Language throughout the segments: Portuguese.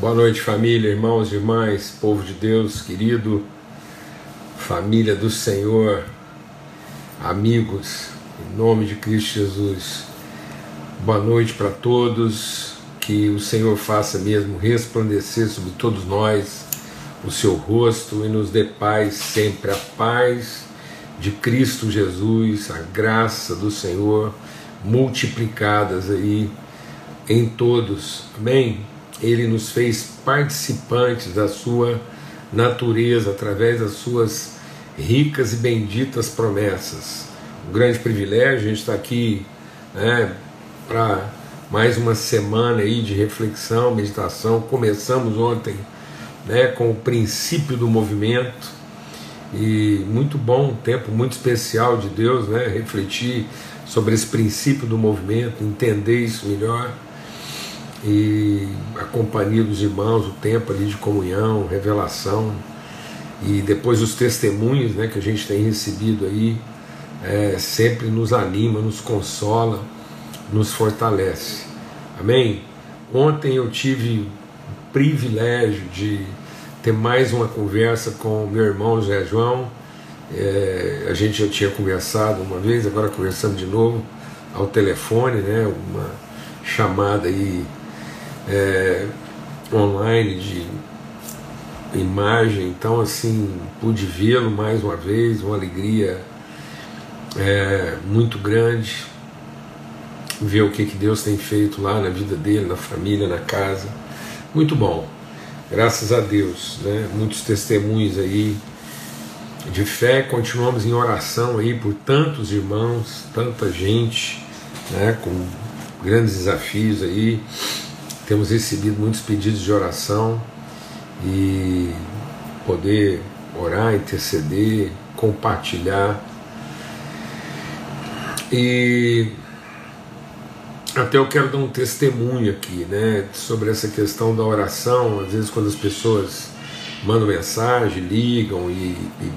Boa noite, família, irmãos e irmãs, povo de Deus, querido, família do Senhor, amigos, em nome de Cristo Jesus. Boa noite para todos, que o Senhor faça mesmo resplandecer sobre todos nós o seu rosto e nos dê paz sempre, a paz de Cristo Jesus, a graça do Senhor multiplicadas aí em todos. Amém? Ele nos fez participantes da sua natureza através das suas ricas e benditas promessas. Um grande privilégio, a gente está aqui né, para mais uma semana aí de reflexão, meditação. Começamos ontem né, com o princípio do movimento e muito bom, um tempo muito especial de Deus, né, refletir sobre esse princípio do movimento, entender isso melhor e a companhia dos irmãos, o tempo ali de comunhão, revelação e depois os testemunhos né, que a gente tem recebido aí é, sempre nos anima, nos consola, nos fortalece. Amém? Ontem eu tive o privilégio de ter mais uma conversa com meu irmão José João. É, a gente já tinha conversado uma vez, agora conversando de novo ao telefone, né? Uma chamada aí é, online de imagem, então assim pude vê-lo mais uma vez, uma alegria é, muito grande ver o que, que Deus tem feito lá na vida dele, na família, na casa, muito bom, graças a Deus, né? muitos testemunhos aí de fé, continuamos em oração aí por tantos irmãos, tanta gente, né? com grandes desafios aí temos recebido muitos pedidos de oração e poder orar, interceder, compartilhar. E até eu quero dar um testemunho aqui, né, sobre essa questão da oração. Às vezes, quando as pessoas mandam mensagem, ligam e, e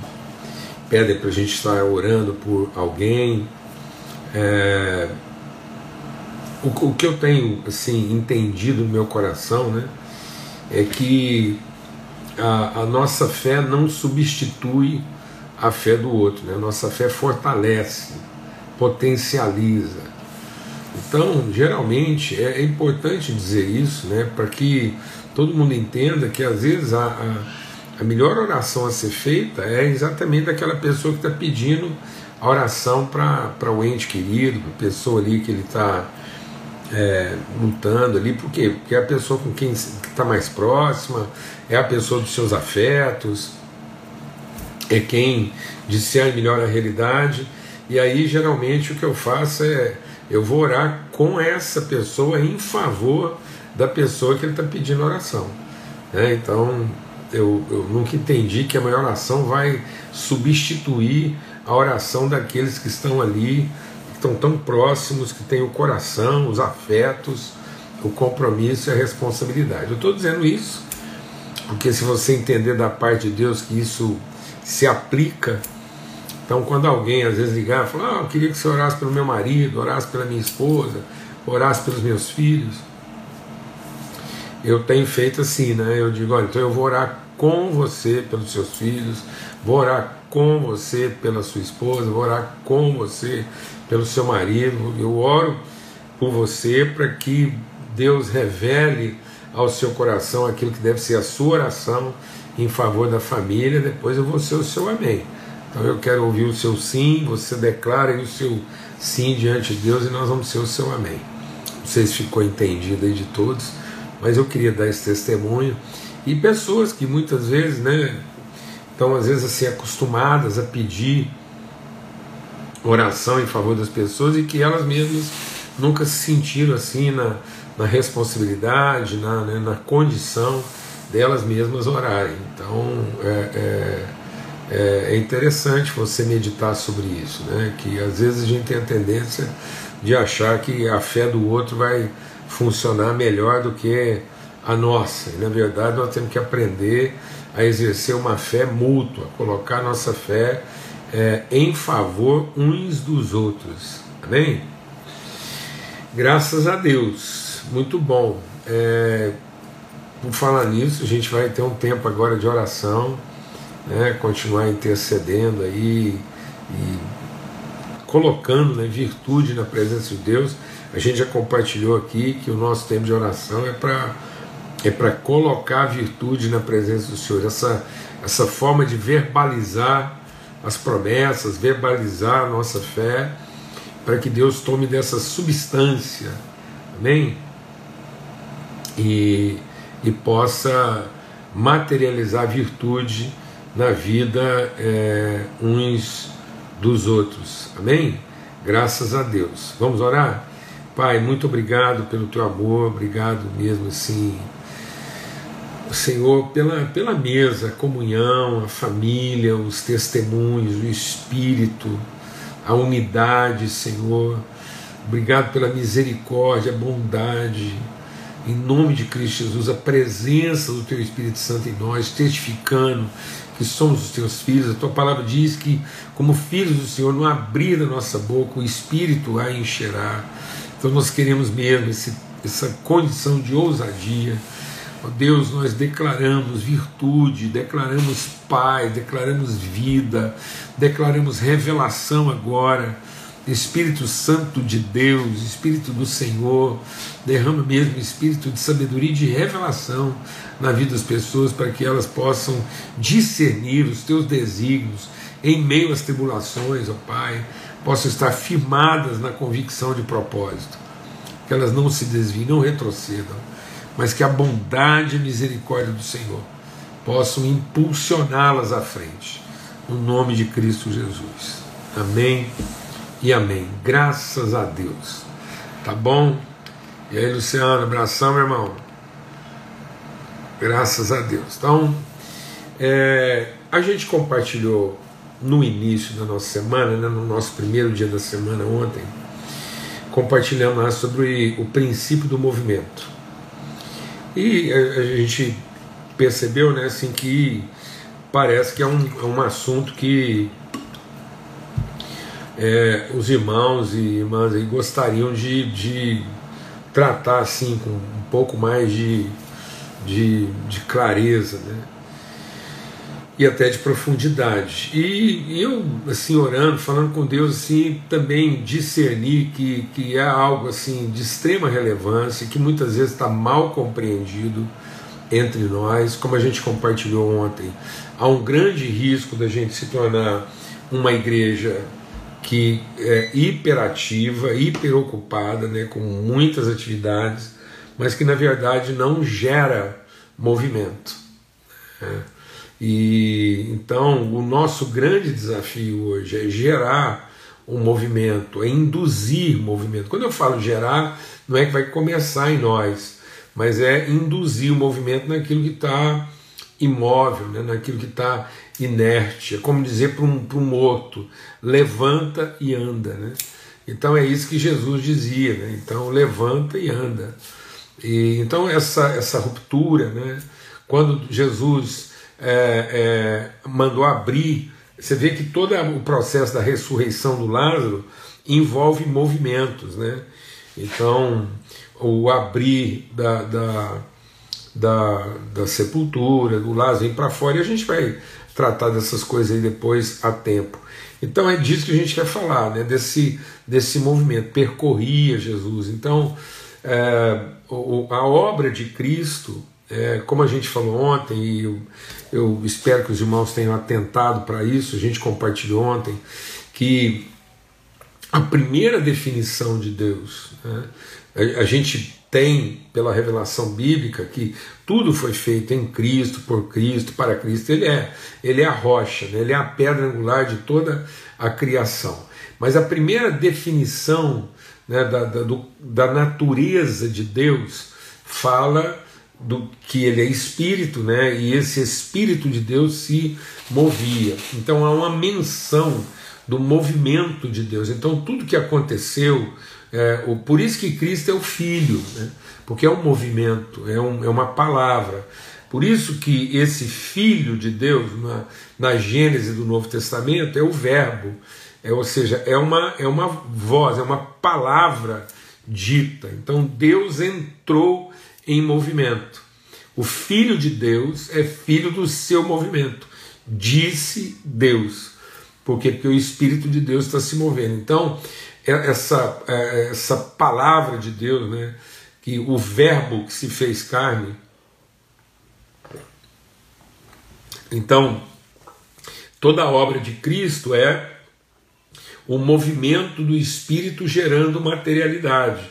pedem para a gente estar orando por alguém. É, o, o que eu tenho assim entendido no meu coração, né, é que a, a, nossa fé não substitui a fé do outro, né? a nossa fé fortalece, potencializa. Então, geralmente, é, é importante dizer isso, né, para que todo mundo entenda que às vezes a, a, a melhor oração a ser feita é exatamente daquela pessoa que está pedindo a oração para o ente querido, para a pessoa ali que ele está é, lutando ali, por quê? Porque é a pessoa com quem está mais próxima, é a pessoa dos seus afetos, é quem discerne melhor a realidade, e aí geralmente o que eu faço é eu vou orar com essa pessoa em favor da pessoa que ele está pedindo oração. Né? Então eu, eu nunca entendi que a maior oração vai substituir a oração daqueles que estão ali estão tão próximos, que têm o coração, os afetos, o compromisso e a responsabilidade. Eu estou dizendo isso porque se você entender da parte de Deus que isso se aplica, então quando alguém às vezes ligar e falar, ah, eu queria que você orasse pelo meu marido, orasse pela minha esposa, orasse pelos meus filhos, eu tenho feito assim, né? Eu digo, olha, então eu vou orar com você pelos seus filhos, vou orar com você pela sua esposa, vou orar com você pelo seu marido. Eu oro por você para que Deus revele ao seu coração aquilo que deve ser a sua oração em favor da família. Depois eu vou ser o seu amém. Então eu quero ouvir o seu sim, você declara o seu sim diante de Deus e nós vamos ser o seu amém. Não sei se ficou entendido aí de todos, mas eu queria dar esse testemunho. E pessoas que muitas vezes, né, estão às vezes assim acostumadas a pedir oração em favor das pessoas e que elas mesmas nunca se sentiram assim na, na responsabilidade, na, né, na condição delas mesmas orarem. Então é, é, é, é interessante você meditar sobre isso, né? que às vezes a gente tem a tendência de achar que a fé do outro vai funcionar melhor do que a nossa. E na verdade nós temos que aprender a exercer uma fé mútua, colocar nossa fé é, em favor uns dos outros. Amém? Graças a Deus, muito bom. É, por falar nisso, a gente vai ter um tempo agora de oração, né, continuar intercedendo aí e colocando né, virtude na presença de Deus. A gente já compartilhou aqui que o nosso tempo de oração é para é para colocar virtude na presença do Senhor, essa, essa forma de verbalizar as promessas, verbalizar a nossa fé, para que Deus tome dessa substância, amém? E, e possa materializar virtude na vida é, uns dos outros, amém? Graças a Deus. Vamos orar? Pai, muito obrigado pelo teu amor, obrigado mesmo assim Senhor, pela, pela mesa, a comunhão, a família, os testemunhos, o Espírito, a unidade, Senhor. Obrigado pela misericórdia, a bondade. Em nome de Cristo Jesus, a presença do Teu Espírito Santo em nós, testificando que somos os Teus filhos. A Tua palavra diz que, como filhos do Senhor, não abrir a nossa boca, o Espírito a encherá. Então nós queremos mesmo esse, essa condição de ousadia Ó Deus, nós declaramos virtude, declaramos paz, declaramos vida, declaramos revelação agora. Espírito Santo de Deus, Espírito do Senhor, derrama mesmo espírito de sabedoria e de revelação na vida das pessoas para que elas possam discernir os teus desígnios em meio às tribulações, ó Pai, possam estar firmadas na convicção de propósito, que elas não se desviem, não retrocedam mas que a bondade e a misericórdia do Senhor possam impulsioná-las à frente. No nome de Cristo Jesus. Amém e amém. Graças a Deus. Tá bom? E aí, Luciano, abração, meu irmão. Graças a Deus. Então, é, a gente compartilhou no início da nossa semana, né, no nosso primeiro dia da semana ontem, compartilhamos sobre o princípio do movimento. E a, gente percebeu né, assim, que parece que é um, é um assunto que é, os irmãos e irmãs aí gostariam de, de tratar assim com um pouco mais de, de, de clareza. Né? E até de profundidade. E, eu, assim, orando, falando com Deus, assim, também discernir que, que é algo, assim, de extrema relevância, que muitas vezes está mal compreendido entre nós, como a gente compartilhou ontem. Há um grande risco da gente se tornar uma igreja que é hiperativa, hiperocupada, né, com muitas atividades, mas que na verdade não gera movimento. Né? E então o nosso grande desafio hoje é gerar um movimento, é induzir movimento. Quando eu falo gerar, não é que vai começar em nós, mas é induzir o movimento naquilo que está imóvel, né? naquilo que está inerte. É como dizer para um, um morto: levanta e anda. Né? Então é isso que Jesus dizia: né? então levanta e anda. E, então essa, essa ruptura, né? quando Jesus é, é, mandou abrir. Você vê que todo o processo da ressurreição do Lázaro envolve movimentos, né? Então, o abrir da, da, da, da sepultura, do Lázaro ir para fora, e a gente vai tratar dessas coisas aí depois a tempo. Então é disso que a gente quer falar, né? desse, desse movimento, percorria Jesus. Então, é, a obra de Cristo é, como a gente falou ontem, e eu, eu espero que os irmãos tenham atentado para isso, a gente compartilhou ontem, que a primeira definição de Deus, né, a, a gente tem pela revelação bíblica que tudo foi feito em Cristo, por Cristo, para Cristo. Ele é, ele é a rocha, né? ele é a pedra angular de toda a criação. Mas a primeira definição né, da, da, do, da natureza de Deus fala do que ele é espírito, né? E esse espírito de Deus se movia. Então há uma menção do movimento de Deus. Então tudo que aconteceu, é, o, por isso que Cristo é o Filho, né? Porque é um movimento, é, um, é uma palavra. Por isso que esse Filho de Deus na, na Gênese do Novo Testamento é o Verbo, é, ou seja, é uma, é uma voz, é uma palavra dita. Então Deus entrou em movimento. O Filho de Deus é filho do seu movimento. Disse Deus. Por quê? Porque o Espírito de Deus está se movendo. Então, é, essa, é, essa palavra de Deus, né, que o Verbo que se fez carne. Então, toda a obra de Cristo é o movimento do Espírito gerando materialidade.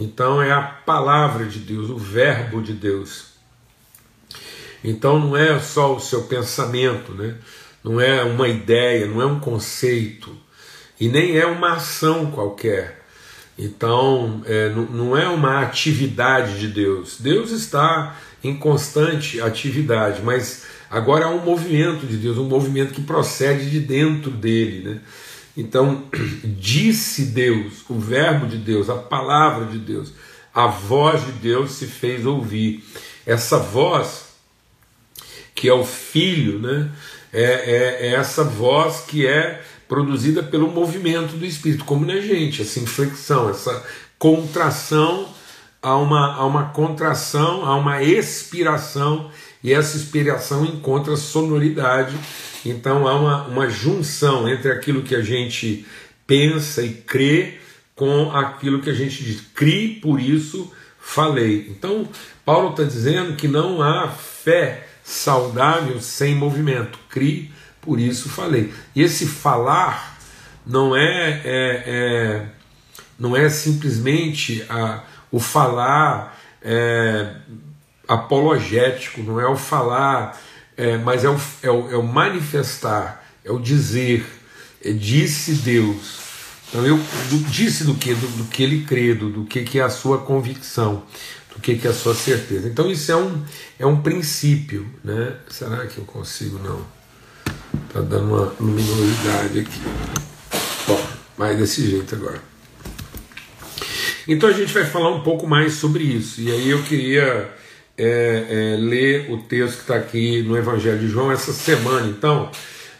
Então, é a palavra de Deus, o Verbo de Deus. Então, não é só o seu pensamento, né? não é uma ideia, não é um conceito e nem é uma ação qualquer. Então, é, não é uma atividade de Deus. Deus está em constante atividade, mas agora há um movimento de Deus, um movimento que procede de dentro dele. Né? Então, disse Deus, o Verbo de Deus, a palavra de Deus, a voz de Deus se fez ouvir. Essa voz, que é o Filho, né? é, é, é essa voz que é produzida pelo movimento do espírito, como na gente, essa inflexão, essa contração a uma, uma contração, a uma expiração, e essa expiração encontra sonoridade. Então há uma, uma junção entre aquilo que a gente pensa e crê com aquilo que a gente diz. Crie, por isso falei. Então, Paulo está dizendo que não há fé saudável sem movimento. Crie, por isso falei. E esse falar não é, é, é não é simplesmente a, o falar é, apologético, não é o falar, é, mas é o, é, o, é o manifestar, é o dizer. É, disse Deus. Então eu disse do que? Do, do, que ele crê, do, do que, que é a sua convicção, do que, que é a sua certeza. Então isso é um, é um princípio. Né? Será que eu consigo? Não. Está dando uma luminosidade aqui. Bom, mais desse jeito agora. Então a gente vai falar um pouco mais sobre isso. E aí eu queria é, é, ler o texto que está aqui no Evangelho de João essa semana. Então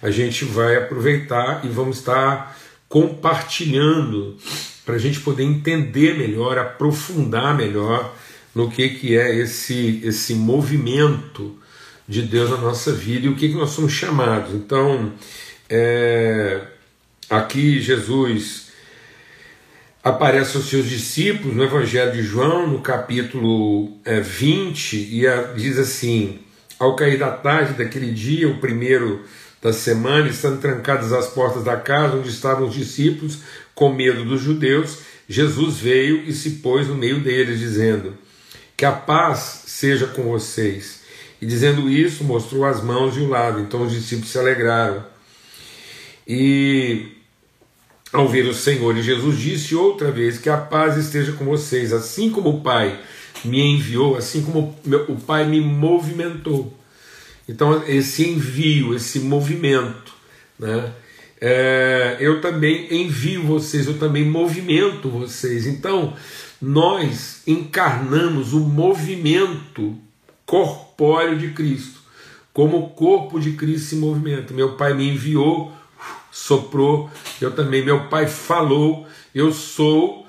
a gente vai aproveitar e vamos estar compartilhando para a gente poder entender melhor, aprofundar melhor no que, que é esse, esse movimento de Deus na nossa vida e o que, que nós somos chamados. Então, é, aqui Jesus aparece aos seus discípulos no Evangelho de João, no capítulo é, 20, e a, diz assim: Ao cair da tarde daquele dia, o primeiro da semana, estando trancadas as portas da casa onde estavam os discípulos, com medo dos judeus, Jesus veio e se pôs no meio deles, dizendo: Que a paz seja com vocês. E dizendo isso, mostrou as mãos e o lado. Então os discípulos se alegraram. E ao ver o Senhor, e Jesus disse outra vez: Que a paz esteja com vocês, assim como o Pai me enviou, assim como o Pai me movimentou. Então, esse envio, esse movimento, né? É, eu também envio vocês, eu também movimento vocês. Então, nós encarnamos o movimento corpóreo de Cristo, como o corpo de Cristo se movimenta. Meu Pai me enviou, soprou, eu também, meu Pai falou, eu sou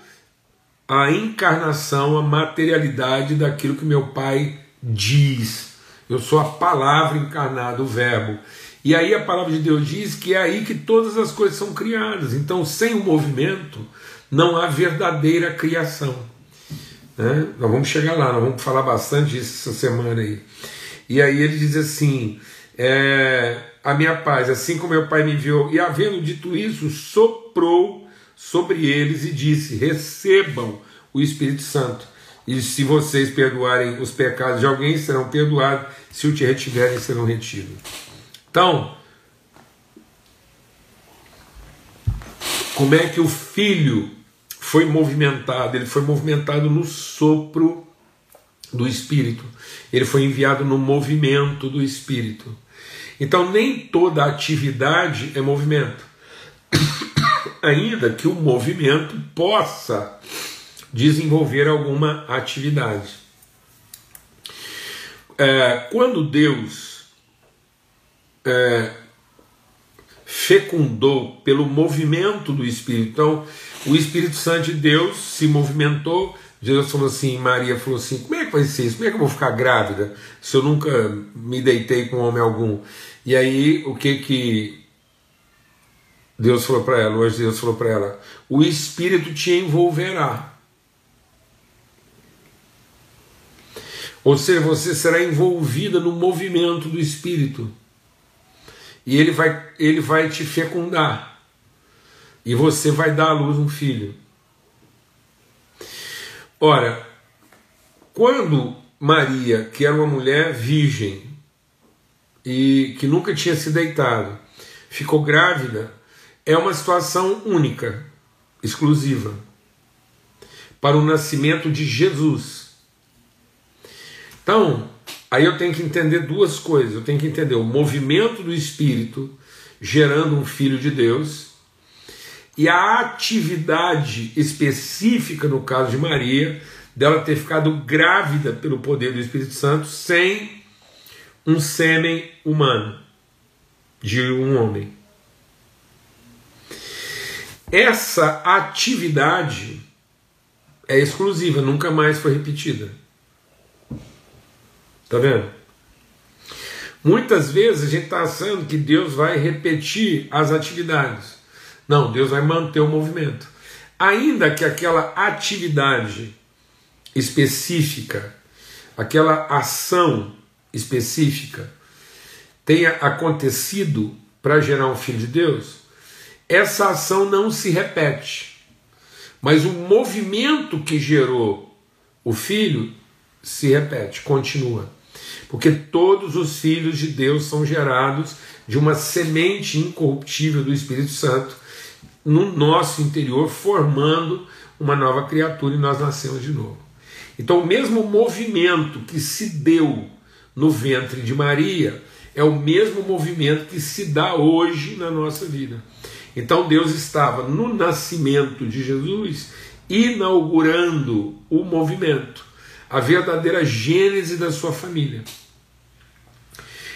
a encarnação, a materialidade daquilo que meu Pai diz. Eu sou a palavra encarnada, o Verbo. E aí a palavra de Deus diz que é aí que todas as coisas são criadas. Então, sem o movimento, não há verdadeira criação. Né? Nós vamos chegar lá, nós vamos falar bastante disso essa semana aí. E aí ele diz assim: é, a minha paz, assim como meu pai me enviou, e havendo dito isso, soprou sobre eles e disse: recebam o Espírito Santo. E se vocês perdoarem os pecados de alguém, serão perdoados, se o te retiverem, serão retidos. Então, como é que o filho foi movimentado, ele foi movimentado no sopro do Espírito, ele foi enviado no movimento do Espírito. Então, nem toda atividade é movimento, ainda que o movimento possa desenvolver alguma atividade. É, quando Deus é, fecundou pelo movimento do Espírito, então o Espírito Santo de Deus se movimentou Jesus falou assim, Maria falou assim: como é que vai ser isso? Como é que eu vou ficar grávida se eu nunca me deitei com homem algum? E aí, o que que Deus falou para ela? Hoje Deus falou para ela: o Espírito te envolverá. Ou seja, você será envolvida no movimento do Espírito. E ele vai, ele vai te fecundar. E você vai dar à luz um filho. Ora, quando Maria, que era uma mulher virgem e que nunca tinha se deitado, ficou grávida, é uma situação única, exclusiva, para o nascimento de Jesus. Então, aí eu tenho que entender duas coisas. Eu tenho que entender o movimento do Espírito gerando um filho de Deus e a atividade específica, no caso de Maria, dela ter ficado grávida pelo poder do Espírito Santo sem um sêmen humano, de um homem. Essa atividade é exclusiva, nunca mais foi repetida. Tá vendo? Muitas vezes a gente está achando que Deus vai repetir as atividades. Não, Deus vai manter o movimento. Ainda que aquela atividade específica, aquela ação específica tenha acontecido para gerar um filho de Deus, essa ação não se repete. Mas o movimento que gerou o filho se repete, continua. Porque todos os filhos de Deus são gerados de uma semente incorruptível do Espírito Santo no nosso interior, formando uma nova criatura e nós nascemos de novo. Então, o mesmo movimento que se deu no ventre de Maria é o mesmo movimento que se dá hoje na nossa vida. Então, Deus estava no nascimento de Jesus inaugurando o movimento, a verdadeira gênese da sua família.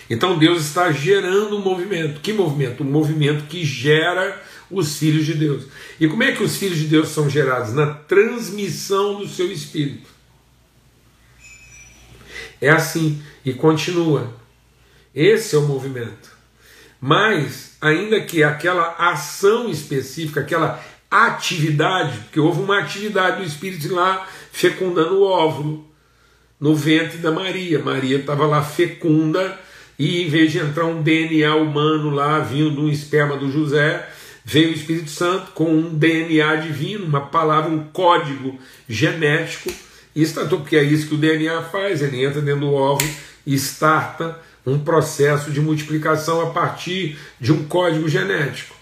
Então, Deus está gerando um movimento. Que movimento? Um movimento que gera os filhos de Deus. E como é que os filhos de Deus são gerados? Na transmissão do seu espírito. É assim e continua. Esse é o movimento. Mas, ainda que aquela ação específica, aquela atividade, porque houve uma atividade do Espírito lá fecundando o óvulo no ventre da Maria. Maria estava lá fecunda e em vez de entrar um DNA humano lá vindo um esperma do José, Veio o Espírito Santo com um DNA divino, uma palavra, um código genético, e startou, porque é isso que o DNA faz, ele entra dentro do óvulo e starta um processo de multiplicação a partir de um código genético.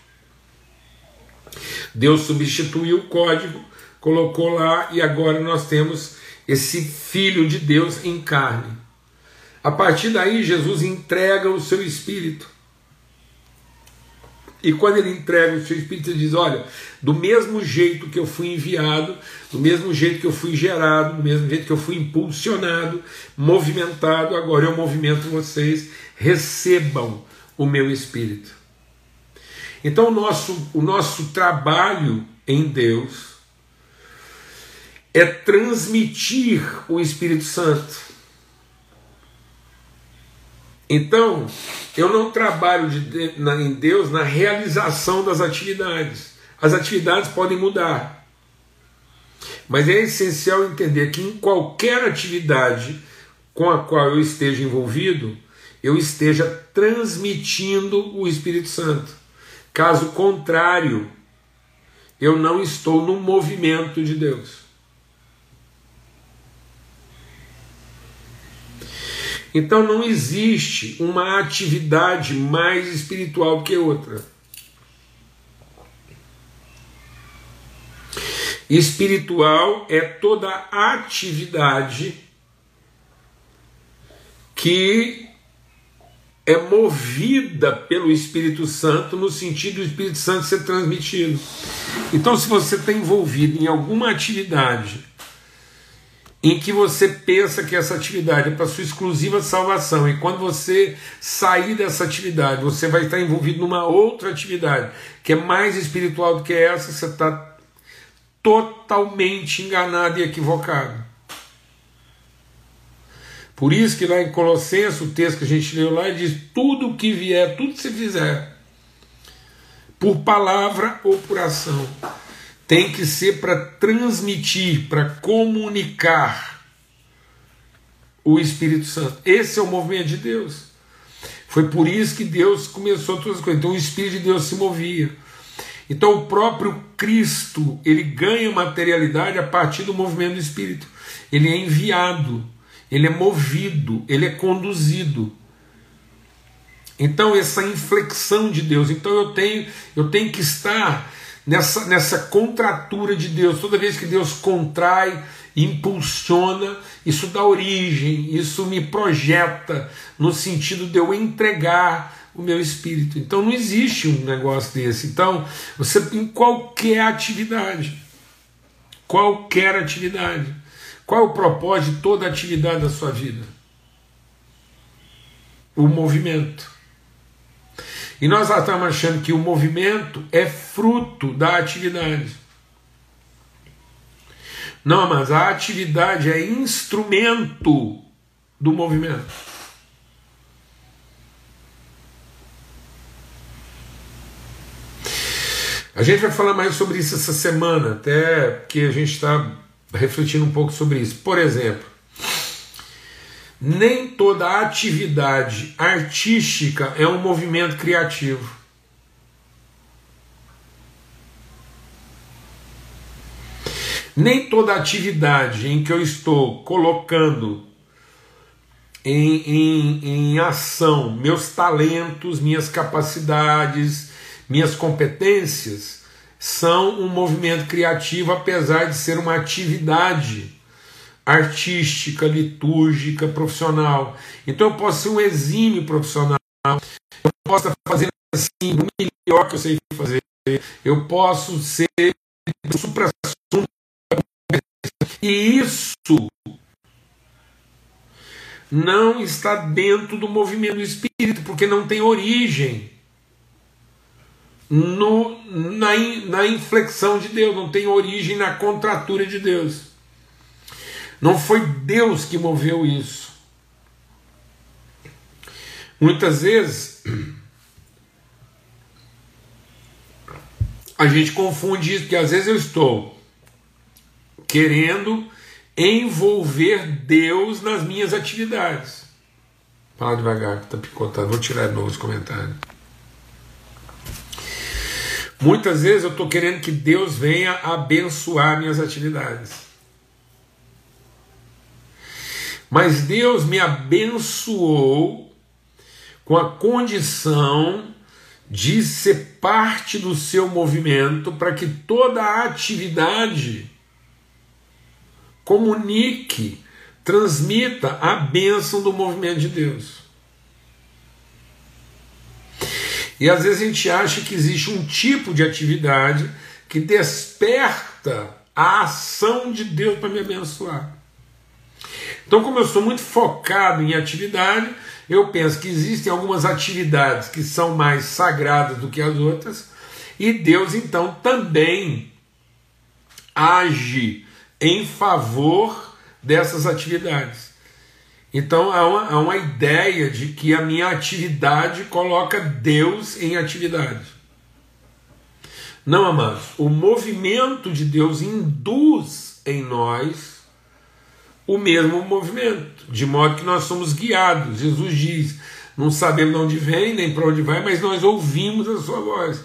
Deus substituiu o código, colocou lá e agora nós temos esse Filho de Deus em carne. A partir daí, Jesus entrega o seu Espírito. E quando ele entrega o seu Espírito, ele diz: Olha, do mesmo jeito que eu fui enviado, do mesmo jeito que eu fui gerado, do mesmo jeito que eu fui impulsionado, movimentado, agora eu movimento vocês, recebam o meu Espírito. Então, o nosso, o nosso trabalho em Deus é transmitir o Espírito Santo então, eu não trabalho de, na, em Deus na realização das atividades. As atividades podem mudar. Mas é essencial entender que em qualquer atividade com a qual eu esteja envolvido, eu esteja transmitindo o Espírito Santo. Caso contrário, eu não estou no movimento de Deus. Então não existe uma atividade mais espiritual que outra. Espiritual é toda atividade que é movida pelo Espírito Santo no sentido do Espírito Santo ser transmitido. Então, se você está envolvido em alguma atividade em que você pensa que essa atividade é para sua exclusiva salvação, e quando você sair dessa atividade, você vai estar envolvido numa outra atividade que é mais espiritual do que essa, você está totalmente enganado e equivocado. Por isso que lá em Colossenses, o texto que a gente leu lá, diz: tudo que vier, tudo que fizer, por palavra ou por ação, tem que ser para transmitir, para comunicar o Espírito Santo. Esse é o movimento de Deus. Foi por isso que Deus começou todas as coisas. Então o Espírito de Deus se movia. Então o próprio Cristo, ele ganha materialidade a partir do movimento do Espírito. Ele é enviado, ele é movido, ele é conduzido. Então essa inflexão de Deus, então eu tenho, eu tenho que estar nessa, nessa contratura de Deus. Toda vez que Deus contrai, impulsiona, isso dá origem, isso me projeta no sentido de eu entregar o meu espírito. Então não existe um negócio desse. Então, você em qualquer atividade, qualquer atividade, qual é o propósito de toda atividade da sua vida? O movimento. E nós estamos achando que o movimento é fruto da atividade. Não, mas a atividade é instrumento do movimento. A gente vai falar mais sobre isso essa semana, até porque a gente está refletindo um pouco sobre isso. Por exemplo, nem toda atividade artística é um movimento criativo. Nem toda atividade em que eu estou colocando em, em, em ação meus talentos, minhas capacidades, minhas competências são um movimento criativo, apesar de ser uma atividade artística, litúrgica, profissional. Então eu posso ser um exímio profissional, eu posso estar fazendo assim, o melhor que eu sei fazer, eu posso ser supra e isso não está dentro do movimento do espírito, porque não tem origem no, na, na inflexão de Deus, não tem origem na contratura de Deus. Não foi Deus que moveu isso. Muitas vezes a gente confunde isso, porque às vezes eu estou querendo envolver Deus nas minhas atividades. Fala devagar, que está picotando. Vou tirar de novo os comentários. Muitas vezes eu estou querendo que Deus venha abençoar minhas atividades. Mas Deus me abençoou com a condição de ser parte do seu movimento para que toda a atividade comunique, transmita a bênção do movimento de Deus. E às vezes a gente acha que existe um tipo de atividade que desperta a ação de Deus para me abençoar. Então, como eu sou muito focado em atividade, eu penso que existem algumas atividades que são mais sagradas do que as outras, e Deus então também age em favor dessas atividades. Então há uma, há uma ideia de que a minha atividade coloca Deus em atividade. Não, amados, o movimento de Deus induz em nós o mesmo movimento, de modo que nós somos guiados. Jesus diz: não sabemos de onde vem, nem para onde vai, mas nós ouvimos a sua voz.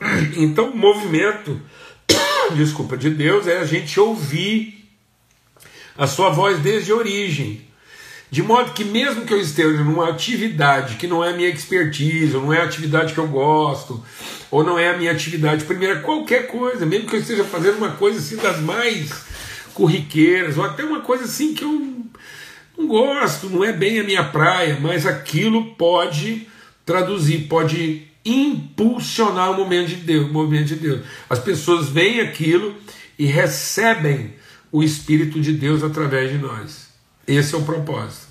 Então, o movimento, desculpa, de Deus é a gente ouvir a sua voz desde a origem. De modo que, mesmo que eu esteja numa atividade que não é a minha expertise, ou não é a atividade que eu gosto, ou não é a minha atividade primeira, qualquer coisa, mesmo que eu esteja fazendo uma coisa assim das mais corriqueiras, ou até uma coisa assim que eu não gosto, não é bem a minha praia, mas aquilo pode traduzir, pode impulsionar o momento de Deus, o movimento de Deus. As pessoas veem aquilo e recebem o Espírito de Deus através de nós. Esse é o propósito.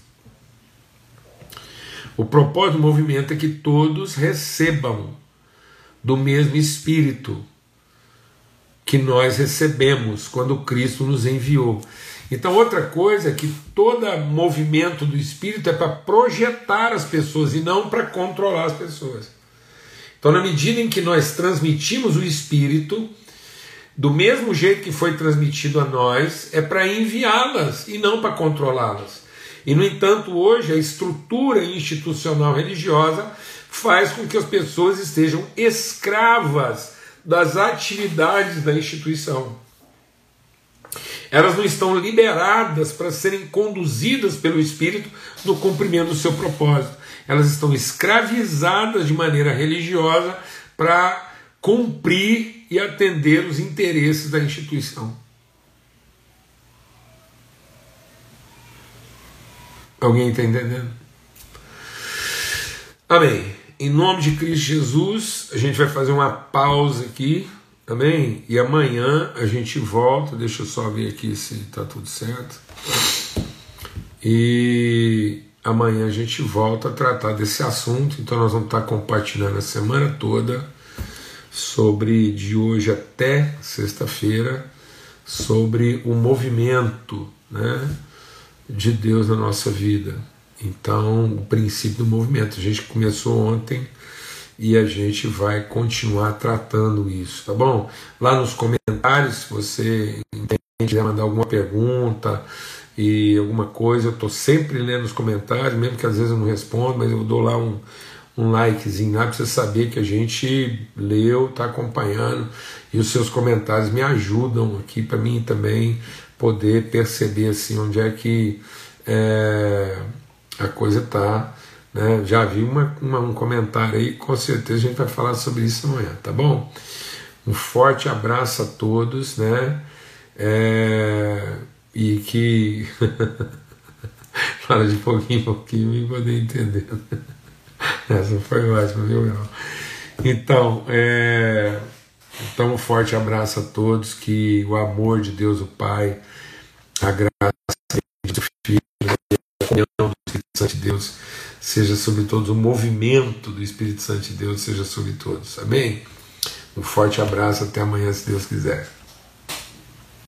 O propósito do movimento é que todos recebam do mesmo Espírito que nós recebemos quando Cristo nos enviou. Então, outra coisa é que todo movimento do Espírito é para projetar as pessoas e não para controlar as pessoas. Então, na medida em que nós transmitimos o Espírito, do mesmo jeito que foi transmitido a nós, é para enviá-las e não para controlá-las. E, no entanto, hoje a estrutura institucional religiosa faz com que as pessoas estejam escravas das atividades da instituição. Elas não estão liberadas para serem conduzidas pelo Espírito no cumprimento do seu propósito. Elas estão escravizadas de maneira religiosa para cumprir e atender os interesses da instituição. Alguém está entendendo? Amém. Em nome de Cristo Jesus, a gente vai fazer uma pausa aqui, amém? E amanhã a gente volta. Deixa eu só ver aqui se está tudo certo. E amanhã a gente volta a tratar desse assunto. Então nós vamos estar compartilhando a semana toda sobre de hoje até sexta-feira sobre o movimento, né, de Deus na nossa vida. Então, o princípio do movimento. A gente começou ontem e a gente vai continuar tratando isso, tá bom? Lá nos comentários, se você quiser mandar alguma pergunta e alguma coisa, eu estou sempre lendo os comentários, mesmo que às vezes eu não respondo, mas eu dou lá um, um likezinho lá para você saber que a gente leu, está acompanhando e os seus comentários me ajudam aqui para mim também poder perceber assim onde é que é, a coisa está. Né? Já vi uma, uma, um comentário aí, com certeza a gente vai falar sobre isso amanhã, tá bom? Um forte abraço a todos, né? É, e que fala de pouquinho em pouquinho e poder entender. Essa foi ótima, viu, Então, é, então, um forte abraço a todos, que o amor de Deus, o Pai, a graça do Filho, a comunhão Santo de Deus seja sobre todos, o movimento do Espírito Santo de Deus seja sobre todos. Amém? Um forte abraço, até amanhã, se Deus quiser.